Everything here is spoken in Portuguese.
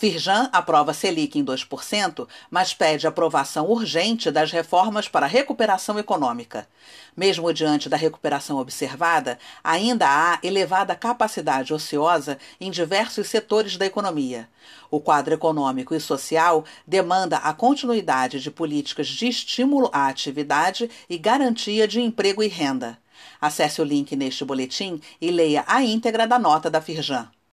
Firjan aprova Selic em 2%, mas pede aprovação urgente das reformas para a recuperação econômica. Mesmo diante da recuperação observada, ainda há elevada capacidade ociosa em diversos setores da economia. O quadro econômico e social demanda a continuidade de políticas de estímulo à atividade e garantia de emprego e renda. Acesse o link neste boletim e leia a íntegra da nota da Firjan.